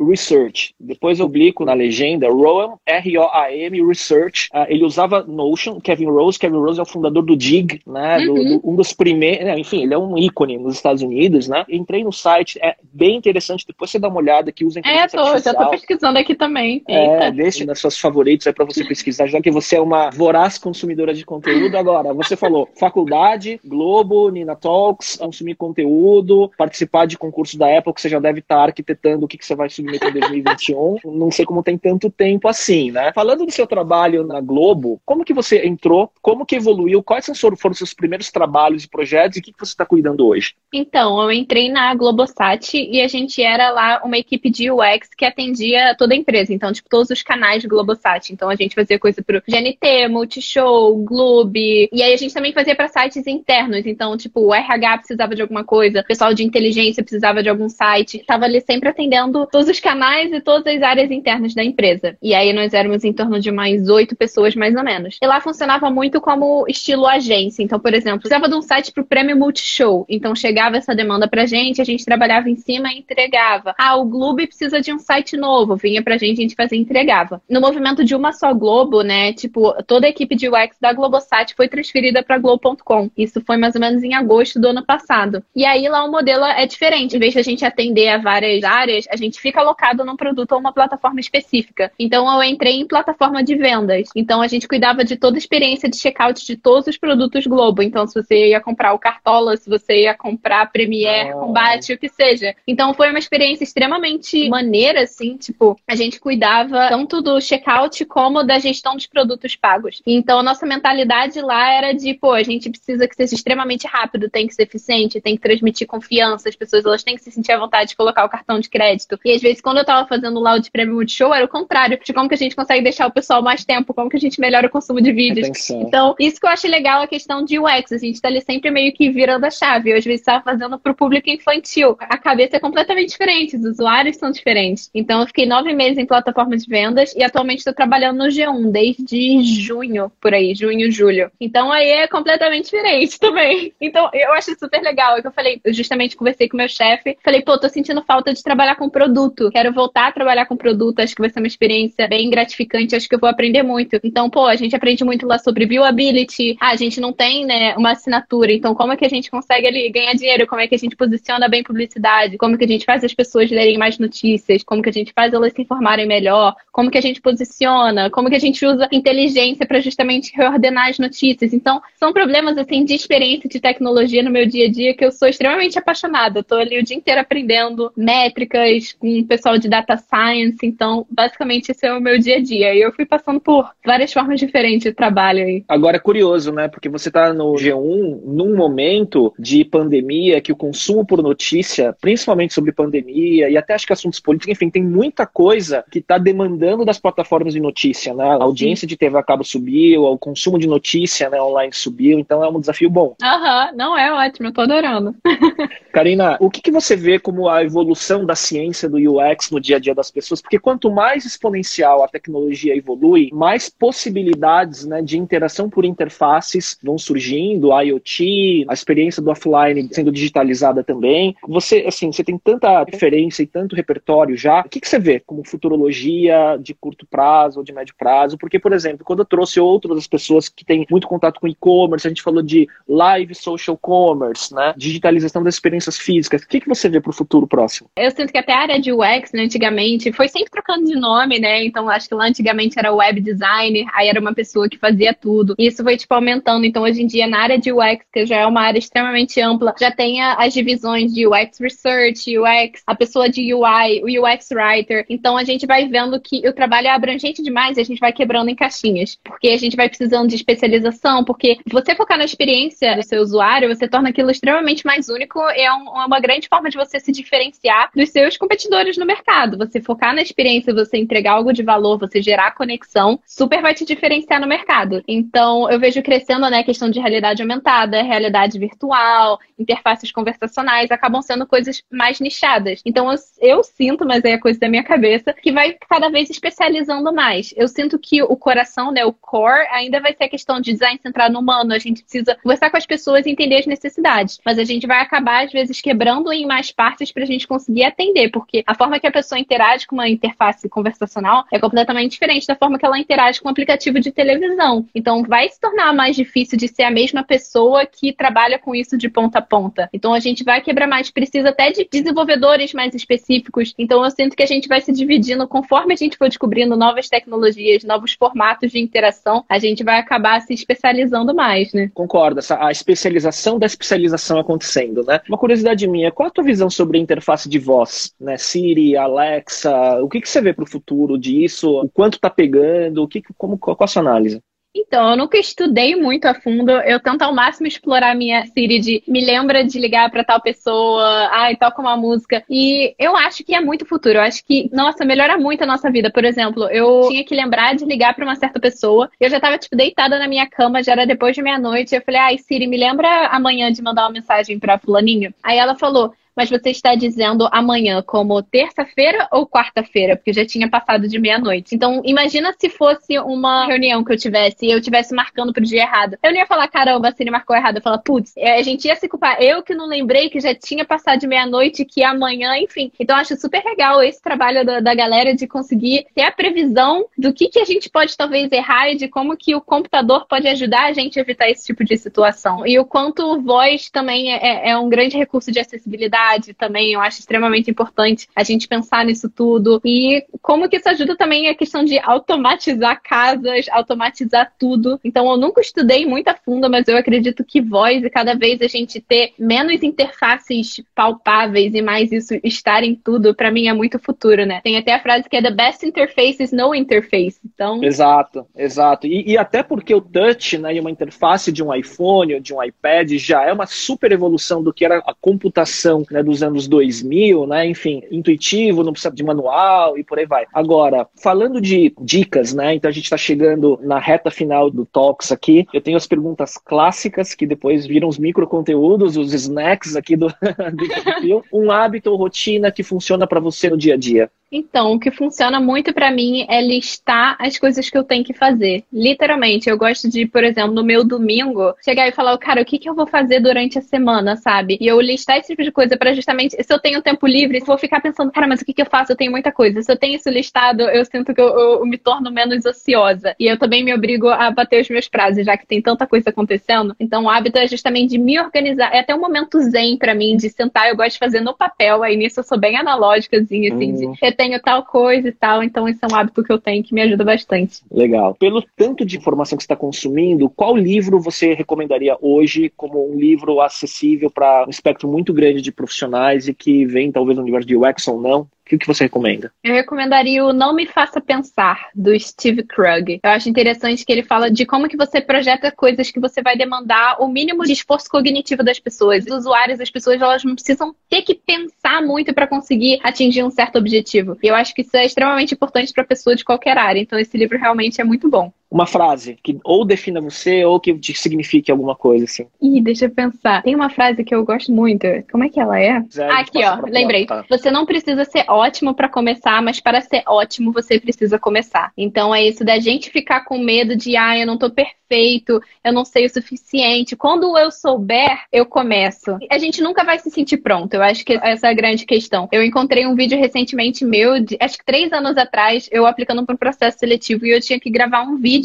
Research. Depois eu publico na legenda Roam, R-O-A-M, Research. Uh, ele usava Notion, Kevin Rose. Kevin Rose é o fundador do Dig, né? Uhum. Do, do, um dos primeiros. Né? Enfim, ele é um ícone nos Estados Unidos, né? Entrei no site, é bem interessante. Depois você dá uma olhada que usa É, tô, artificial. já tô pesquisando aqui também. Eita. É, deixe nas suas favoritos aí para você pesquisar, já que você é uma voraz consumidora de conteúdo. Agora, você falou faculdade, Globo, Nina Talks, consumir conteúdo, participar de concursos da Apple, que você já deve estar arquitetando o que, que você vai subir em 2021. não sei como tem tanto tempo assim, né? Falando do seu trabalho na Globo, como que você entrou? Como que evoluiu? Quais foram os seus primeiros trabalhos e projetos e o que, que você está cuidando hoje? Então, eu entrei na Globosat e a gente era lá uma equipe de UX que atendia toda a empresa. Então, tipo, todos os canais de Globosat. Então, a gente fazia coisa pro GNT, Multishow, Globo. E aí a gente também fazia para sites internos. Então, tipo, o RH precisava de alguma coisa, o pessoal de inteligência precisava de algum site. Tava ali sempre atendendo todos os canais e todas as áreas internas da empresa. E aí nós éramos em torno de mais oito pessoas, mais ou menos. E lá funcionava muito como estilo agência. Então, por exemplo, precisava de um site para o Prêmio Multishow. Então chegava essa demanda pra gente, a gente trabalhava em cima e entregava. Ah, o Globo precisa de um site novo. Vinha pra gente, a gente fazia e entregava. No movimento de uma só Globo, né? Tipo, toda a equipe de UX da Globosat foi transferida pra Globo.com. Isso foi mais ou menos em agosto do ano passado. E aí lá o modelo é diferente. Em vez de a gente atender a várias áreas, a gente fica alocado num produto ou uma plataforma específica. Então eu entrei em plataforma de vendas. Então a gente cuidava de toda a experiência de checkout de todos os produtos Globo. Então se você ia comprar o Cartola, se você ia comprar Premiere, oh. Combate, o que seja. Então foi uma experiência extremamente maneira, assim, tipo, a gente cuidava tanto do checkout como da gestão dos produtos pagos. Então a nossa mentalidade lá era de, pô, a gente precisa que seja extremamente rápido, tem que ser eficiente, tem que transmitir confiança, as pessoas elas têm que se sentir à vontade de colocar o cartão de crédito. E às vezes quando eu tava fazendo lá o de prêmio Multishow, era o contrário, de como que a gente consegue deixar o pessoal mais tempo, como que a gente melhora o consumo de vídeos. Atenção. Então, isso que eu acho legal a questão de UX, a gente tá ali sempre meio que virando a chave. Eu, às vezes, tava fazendo pro público infantil. A cabeça é completamente diferente, os usuários são diferentes. Então, eu fiquei nove meses em plataforma de vendas e atualmente estou trabalhando no G1 desde junho, por aí, junho, julho. Então, aí é completamente diferente também. Então, eu acho super legal. É que eu falei, eu justamente conversei com meu chefe, falei, pô, tô sentindo falta de trabalhar com produto, quero voltar a trabalhar com produto, acho que vai ser uma experiência bem gratificante, acho que eu vou aprender muito. Então, pô, a gente aprende muito lá sobre viewability, ah, a gente não tem, né, uma assinatura, então como é que a gente consegue ali ganhar dinheiro, como é que a gente posiciona bem publicidade, como que a gente faz as pessoas lerem mais notícias, como que a gente faz elas se informarem melhor, como que a gente posiciona, como que a gente usa inteligência para justamente reordenar as notícias. Então, são problemas assim de experiência de tecnologia no meu dia a dia que eu sou extremamente apaixonada. Eu tô ali o dia inteiro aprendendo métricas com pessoal de data science, então basicamente esse é o meu dia a dia. E eu fui passando por várias formas diferentes de trabalho aí. Agora é curioso, né? Porque você está no G1 num momento de pandemia que o consumo por notícia, principalmente sobre pandemia e até acho que assuntos políticos, enfim, tem muita coisa que está demandando das plataformas de notícia, né? A audiência Sim. de TV a cabo subiu, o consumo de notícia né, online subiu, então é um desafio bom. Aham, uhum, não é ótimo, eu tô adorando. Karina, o que, que você vê como a evolução da ciência do UX no dia a dia das pessoas, porque quanto mais exponencial a tecnologia evolui, mais possibilidades né, de interação por interfaces vão surgindo, IoT, a experiência do offline sendo digitalizada também. Você, assim, você tem tanta referência e tanto repertório já. O que, que você vê como futurologia de curto prazo ou de médio prazo? Porque, por exemplo, quando eu trouxe outras pessoas que têm muito contato com e-commerce, a gente falou de live social commerce, né? Digitalização das experiências físicas. O que, que você vê para o futuro próximo? Eu sinto que até a área de UX, né, antigamente, foi sempre trocando de nome, né? Então, acho que lá antigamente era web designer, aí era uma pessoa que fazia tudo. E isso foi, tipo, aumentando. Então, hoje em dia, na área de UX, que já é uma área extremamente ampla, já tem as divisões de UX Research, UX, a pessoa de UI, o UX Writer. Então, a gente vai vendo que o trabalho é abrangente demais e a gente vai quebrando em caixinhas. Porque a gente vai precisando de especialização, porque você focar na experiência do seu usuário, você torna aquilo extremamente mais único. É um, uma grande forma de você se diferenciar dos seus competidores no mercado. Você focar na experiência, você entregar algo de valor, você gerar conexão, super vai te diferenciar no mercado. Então, eu vejo crescendo né, a questão de realidade aumentada, realidade virtual, interfaces conversacionais, acabam sendo coisas mais nichadas. Então, eu, eu sinto, mas é coisa da minha cabeça, que vai cada vez especializando mais. Eu sinto que o coração, né, o core, ainda vai ser a questão de design centrado no humano. A gente precisa conversar com as pessoas e entender as necessidades. Mas a gente vai acabar, às vezes, quebrando em mais partes para a gente conseguir atender, porque a forma que a pessoa interage com uma interface conversacional é completamente diferente da forma que ela interage com um aplicativo de televisão. Então, vai se tornar mais difícil de ser a mesma pessoa que trabalha com isso de ponta a ponta. Então, a gente vai quebrar mais, precisa até de desenvolvedores mais específicos. Então, eu sinto que a gente vai se dividindo conforme a gente for descobrindo novas tecnologias, novos formatos de interação, a gente vai acabar se especializando mais, né? Concordo, essa, a especialização da especialização acontecendo, né? Uma curiosidade minha, qual a tua visão sobre a interface de voz, né? Siri, Alexa, o que, que você vê para o futuro disso? O quanto está pegando? O que, como, qual a sua análise? Então, eu nunca estudei muito a fundo. Eu tento ao máximo explorar a minha Siri de me lembra de ligar para tal pessoa, ai, toca uma música. E eu acho que é muito futuro. Eu acho que, nossa, melhora muito a nossa vida. Por exemplo, eu tinha que lembrar de ligar para uma certa pessoa. Eu já tava, tipo, deitada na minha cama, já era depois de meia-noite. Eu falei, ai, Siri, me lembra amanhã de mandar uma mensagem pra fulaninho? Aí ela falou, mas você está dizendo amanhã como terça-feira ou quarta-feira, porque já tinha passado de meia-noite. Então, imagina se fosse uma reunião que eu tivesse e eu tivesse marcando pro dia errado. Eu não ia falar, caramba, se ele marcou errado. Eu falar, putz, é, a gente ia se culpar. Eu que não lembrei que já tinha passado de meia-noite, que amanhã, enfim. Então, acho super legal esse trabalho da, da galera de conseguir ter a previsão do que, que a gente pode talvez errar e de como que o computador pode ajudar a gente a evitar esse tipo de situação. E o quanto voz também é, é um grande recurso de acessibilidade também, eu acho extremamente importante a gente pensar nisso tudo. E como que isso ajuda também a questão de automatizar casas, automatizar tudo. Então, eu nunca estudei muito a fundo, mas eu acredito que voz e cada vez a gente ter menos interfaces palpáveis e mais isso estar em tudo, para mim é muito futuro, né? Tem até a frase que é the best interface is no interface. Então... Exato, exato. E, e até porque o touch, né, e uma interface de um iPhone ou de um iPad já é uma super evolução do que era a computação né, dos anos 2000, né? Enfim, intuitivo, não precisa de manual e por aí vai. Agora, falando de dicas, né? Então a gente está chegando na reta final do Talks aqui. Eu tenho as perguntas clássicas que depois viram os microconteúdos, os snacks aqui do, do perfil. Um hábito ou rotina que funciona para você no dia a dia. Então, o que funciona muito para mim é listar as coisas que eu tenho que fazer. Literalmente, eu gosto de, por exemplo, no meu domingo, chegar e falar, cara, o que, que eu vou fazer durante a semana, sabe? E eu listar esse tipo de coisa para justamente, se eu tenho tempo livre, eu vou ficar pensando, cara, mas o que, que eu faço? Eu tenho muita coisa. Se eu tenho isso listado, eu sinto que eu, eu, eu me torno menos ociosa. E eu também me obrigo a bater os meus prazos, já que tem tanta coisa acontecendo. Então, o hábito é justamente de me organizar. É até um momento zen para mim, de sentar, eu gosto de fazer no papel. Aí nisso eu sou bem analógica, assim, assim, de, tenho tal coisa e tal, então esse é um hábito que eu tenho que me ajuda bastante. Legal. Pelo tanto de informação que você está consumindo, qual livro você recomendaria hoje como um livro acessível para um espectro muito grande de profissionais e que vem talvez no universo de UX ou não? O que você recomenda? Eu recomendaria o Não Me Faça Pensar, do Steve Krug. Eu acho interessante que ele fala de como que você projeta coisas que você vai demandar o mínimo de esforço cognitivo das pessoas. Os usuários, as pessoas, elas não precisam ter que pensar muito para conseguir atingir um certo objetivo. E eu acho que isso é extremamente importante para pessoa de qualquer área. Então esse livro realmente é muito bom. Uma frase que ou defina você ou que te signifique alguma coisa, assim. Ih, deixa eu pensar. Tem uma frase que eu gosto muito. Como é que ela é? Ah, aqui, ó. Lembrei. Tá. Você não precisa ser ótimo pra começar, mas para ser ótimo você precisa começar. Então é isso da gente ficar com medo de, ah, eu não tô perfeito, eu não sei o suficiente. Quando eu souber, eu começo. A gente nunca vai se sentir pronto. Eu acho que essa é a grande questão. Eu encontrei um vídeo recentemente meu, de, acho que três anos atrás, eu aplicando para um processo seletivo e eu tinha que gravar um vídeo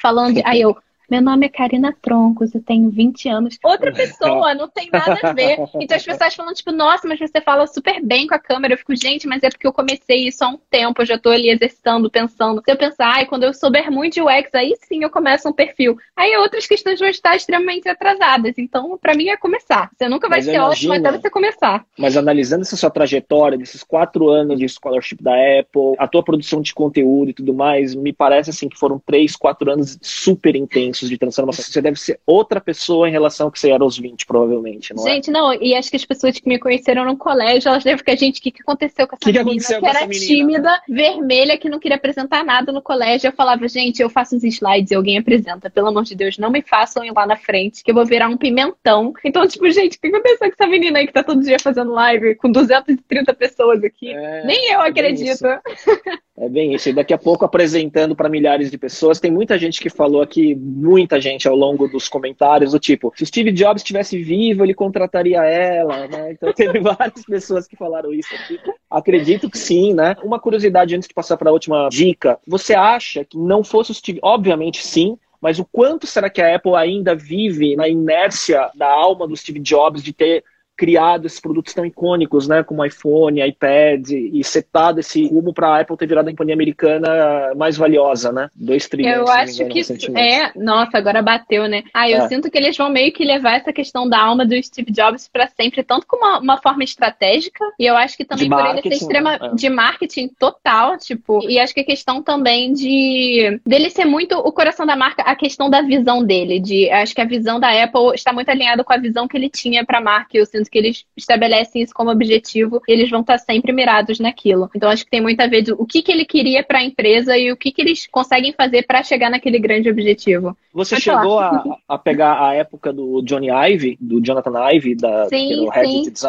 falando. De, aí eu. Meu nome é Karina Troncos, eu tenho 20 anos. Outra pessoa, não tem nada a ver. Então as pessoas falam, tipo, nossa, mas você fala super bem com a câmera. Eu fico, gente, mas é porque eu comecei isso há um tempo, eu já tô ali exercitando, pensando. Se eu pensar, ai, quando eu souber muito de UX, aí sim eu começo um perfil. Aí outras questões vão estar extremamente atrasadas. Então, pra mim, é começar. Você nunca vai Mas ser ótimo até você começar. Mas analisando essa sua trajetória, desses quatro anos de scholarship da Apple, a tua produção de conteúdo e tudo mais, me parece assim que foram três, quatro anos super intensos de transformação. Você deve ser outra pessoa em relação ao que você era aos 20, provavelmente, não é? Gente, não, e acho que as pessoas que me conheceram no colégio, elas devem ficar, gente, o que, que aconteceu com essa Que que menina? que era menina? tímida, vermelha, que não queria apresentar nada no colégio. Eu falava, gente, eu faço os slides e alguém apresenta. Pelo amor de Deus, não me façam ir lá na frente, que eu vou virar um pimentão. Então, tipo, gente, o que aconteceu com essa menina aí que tá todo dia fazendo live com 230 pessoas aqui? É, Nem eu é acredito. É bem isso. E daqui a pouco apresentando para milhares de pessoas. Tem muita gente que falou aqui, muita gente ao longo dos comentários, do tipo, se Steve Jobs estivesse vivo, ele contrataria ela, né? Então teve várias pessoas que falaram isso aqui. Acredito que sim, né? Uma curiosidade antes de passar para a última dica. Você acha que não fosse o Steve, obviamente sim, mas o quanto será que a Apple ainda vive na inércia da alma do Steve Jobs de ter criado esses produtos tão icônicos, né, como iPhone, iPad, e setado esse rumo para a Apple ter virado a companhia americana mais valiosa, né? Dois trilhões. Eu acho engano, que é. Nossa, agora bateu, né? Ah, eu É. sinto que eles vão meio que levar essa questão da alma do Steve Jobs pra sempre, tanto como uma, uma forma estratégica, e eu acho que também por ele ser marketing, extrema né? É. de marketing total, tipo, e acho que a questão também de dele ser muito o coração da marca, a questão da visão dele, de acho que a visão da Apple está muito alinhada com a visão que ele tinha pra marca, e eu sinto que eles estabelecem isso como objetivo, e eles vão estar sempre mirados naquilo. Então acho que tem muito a ver o que que ele queria pra empresa e o que que eles conseguem fazer pra chegar naquele grande objetivo. Você Pode chegou a, a pegar a época do Johnny Ive, do Jonathan Ive, da, Sim,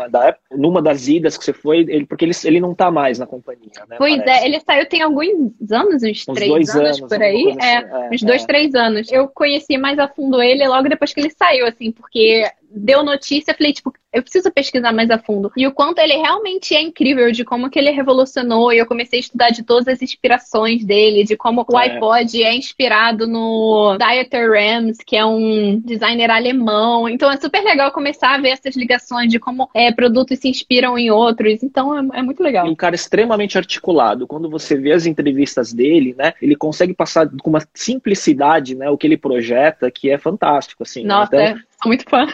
da Apple, numa das idas que você foi, ele, porque ele, ele não tá mais na companhia, né? Pois parece. é, ele saiu tem alguns anos, uns, Uns três dois anos, anos, por aí. coisa É, assim, é, uns dois, é. três anos. Eu conheci mais a fundo ele logo depois que ele saiu, assim, porque deu notícia, falei, tipo, eu preciso pesquisar mais a fundo. E o quanto ele realmente é incrível, de como que ele revolucionou, e eu comecei a estudar de todas as inspirações dele, de como o É. iPod é inspirado no Dieter Rams, que é um designer alemão. Então é super legal começar a ver essas ligações de como é, produtos se inspiram em outros. Então é, é muito legal. E um cara extremamente articulado. Quando você vê as entrevistas dele, né, ele consegue passar com uma simplicidade, né, o que ele projeta, que é fantástico, assim. né? Nossa, Então, é, muito fã.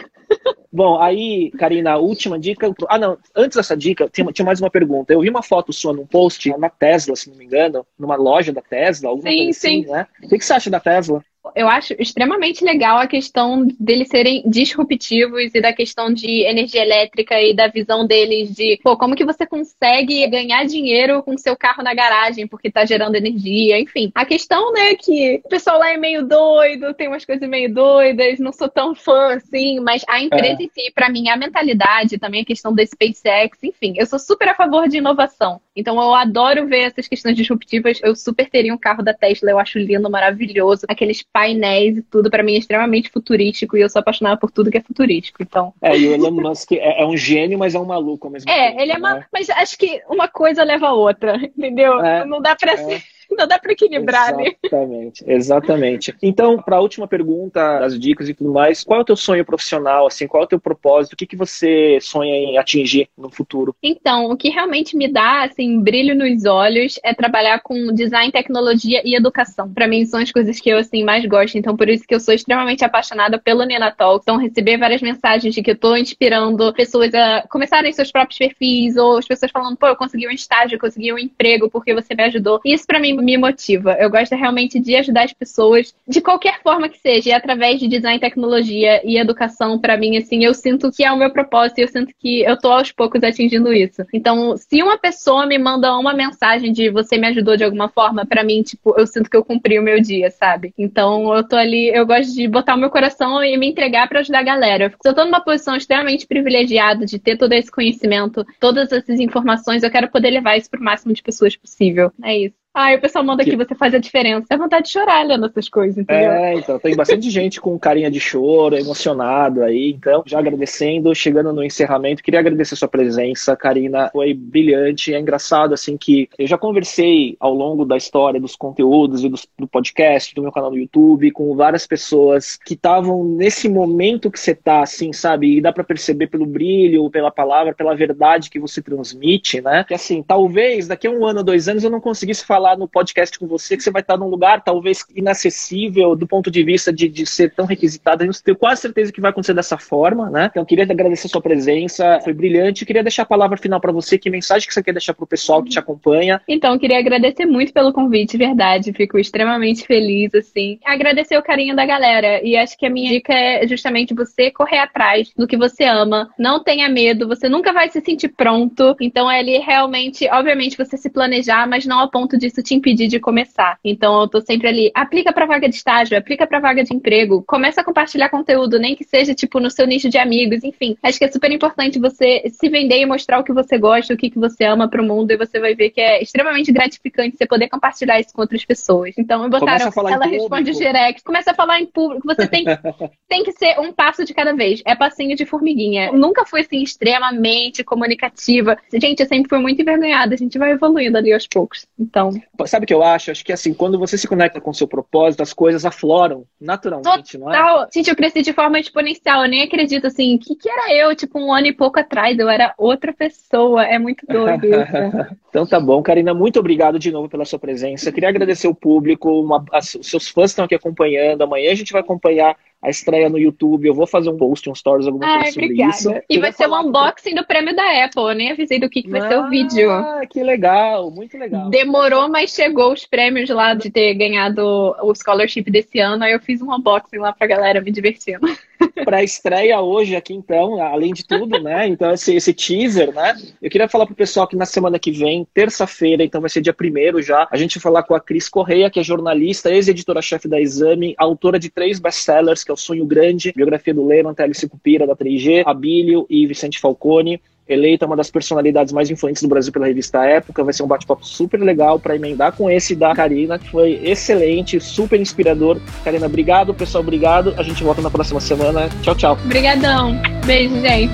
Bom, aí, Karina, a última dica. Ah, não, antes dessa dica, tinha, tinha mais uma pergunta. Eu vi uma foto sua num post na Tesla, se não me engano, numa loja da Tesla, alguma Sim, coisa assim, sim. né? O que, que você acha da Tesla? Eu acho extremamente legal a questão deles serem disruptivos e da questão de energia elétrica e da visão deles de, pô, como que você consegue ganhar dinheiro com seu carro na garagem porque tá gerando energia, enfim. A questão, né, que o pessoal lá é meio doido, tem umas coisas meio doidas, não sou tão fã assim, mas a empresa em si, pra mim, a mentalidade, também a questão da SpaceX, enfim, eu sou super a favor de inovação. Então eu adoro ver essas questões disruptivas. Eu super teria um carro da Tesla, eu acho lindo, maravilhoso. Aqueles painéis e tudo, pra mim é extremamente futurístico e eu sou apaixonada por tudo que é futurístico. Então, É, e o Elon Musk é, é um gênio, mas é um maluco ao mesmo tempo. é, ele é né? uma, mas acho que uma coisa leva a outra, entendeu? É, não dá pra ser, não dá para equilibrar, né? Exatamente, exatamente. Então, para a última pergunta, das dicas e tudo mais, qual é o teu sonho profissional, assim, qual é o teu propósito, o que, que você sonha em atingir no futuro? Então, o que realmente me dá assim brilho nos olhos é trabalhar com design, tecnologia e educação. Para mim são as coisas que eu assim mais gosto. Então, por isso que eu sou extremamente apaixonada pelo Nena Talk. Então, receber várias mensagens de que eu tô inspirando pessoas a começarem seus próprios perfis ou as pessoas falando, pô, eu consegui um estágio, eu consegui um emprego porque você me ajudou. Isso para mim me motiva. Eu gosto realmente de ajudar as pessoas de qualquer forma que seja, e através de design, tecnologia e educação, para mim, assim, eu sinto que é o meu propósito, eu sinto que eu tô aos poucos atingindo isso. Então, se uma pessoa me manda uma mensagem de você me ajudou de alguma forma, para mim, tipo, eu sinto que eu cumpri o meu dia, sabe? Então, eu tô ali, eu gosto de botar o meu coração e me entregar para ajudar a galera. Se eu tô numa posição extremamente privilegiada de ter todo esse conhecimento, todas essas informações, eu quero poder levar isso pro máximo de pessoas possível. É isso. Ai, o pessoal manda que... aqui, você faz a diferença. É vontade de chorar lendo essas coisas, entendeu? É, então, tem bastante gente com carinha de choro, emocionado aí. Então, já agradecendo, chegando no encerramento, queria agradecer sua presença, Karina. Foi brilhante. É engraçado, assim, que eu já conversei ao longo da história dos conteúdos e do, do podcast, do meu canal no YouTube, com várias pessoas que estavam nesse momento que você tá, assim, sabe? E dá para perceber pelo brilho, pela palavra, pela verdade que você transmite, né? Que, assim, talvez daqui a um ano, dois anos, eu não conseguisse falar falar no podcast com você que você vai estar num lugar talvez inacessível do ponto de vista de, de ser tão requisitado. Eu tenho quase certeza que vai acontecer dessa forma, né? Então, queria agradecer a sua presença, foi brilhante. Queria deixar a palavra final para você. Que mensagem que você quer deixar para o pessoal que te acompanha? Então, queria agradecer muito pelo convite, verdade. Fico extremamente feliz, assim. Agradecer o carinho da galera. E acho que a minha dica é justamente você correr atrás do que você ama. Não tenha medo, você nunca vai se sentir pronto. Então, é ali realmente, obviamente, você se planejar, mas não ao ponto de isso te impedir de começar. Então eu tô sempre ali, aplica para vaga de estágio, aplica para vaga de emprego, começa a compartilhar conteúdo, nem que seja tipo no seu nicho de amigos, enfim. Acho que é super importante você se vender e mostrar o que você gosta, o que, que você ama pro mundo e você vai ver que é extremamente gratificante você poder compartilhar isso com outras pessoas. Então me botaram, ela responde direct, começa a falar em público, você tem, tem que ser um passo de cada vez. É passinho de formiguinha. Eu nunca fui assim extremamente comunicativa. Gente, eu sempre fui muito envergonhada, a gente vai evoluindo ali aos poucos. Então, Sabe o que eu acho? Acho que assim, quando você se conecta com o seu propósito, as coisas afloram naturalmente, Total. não é? Gente, eu cresci de forma exponencial. Eu nem acredito assim, que que era eu, tipo, um ano e pouco atrás, eu era outra pessoa. É muito doido então tá bom, Karina, muito obrigado de novo pela sua presença. Queria agradecer o público, uma, as, os seus fãs estão aqui acompanhando. Amanhã a gente vai acompanhar a estreia no YouTube. Eu vou fazer um post, um stories, alguma coisa sobre obrigada. isso. E vai ser um unboxing do prêmio da Apple. Eu nem avisei do que, que vai ah, ser o vídeo. Ah, que legal, muito legal. Demorou, mas chegou os prêmios lá de ter ganhado o scholarship desse ano. Aí eu fiz um unboxing lá pra galera me divertindo. para a estreia hoje aqui, então, além de tudo, né? Então, esse, esse teaser, né? Eu queria falar pro pessoal que na semana que vem, terça-feira, então vai ser dia primeiro já, a gente vai falar com a Cris Correia, que é jornalista, ex-editora-chefe da Exame, autora de três best-sellers, que é O Sonho Grande, biografia do Lehman, Alice Cupira, da 3G, Abílio e Vicente Falcone eleita uma das personalidades mais influentes do Brasil pela revista Época. Vai ser um bate-papo super legal para emendar com esse da Karina, que foi excelente, super inspirador. Karina, obrigado, pessoal, obrigado. A gente volta na próxima semana. Tchau, tchau. Obrigadão. Beijo, gente.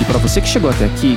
E para você que chegou até aqui,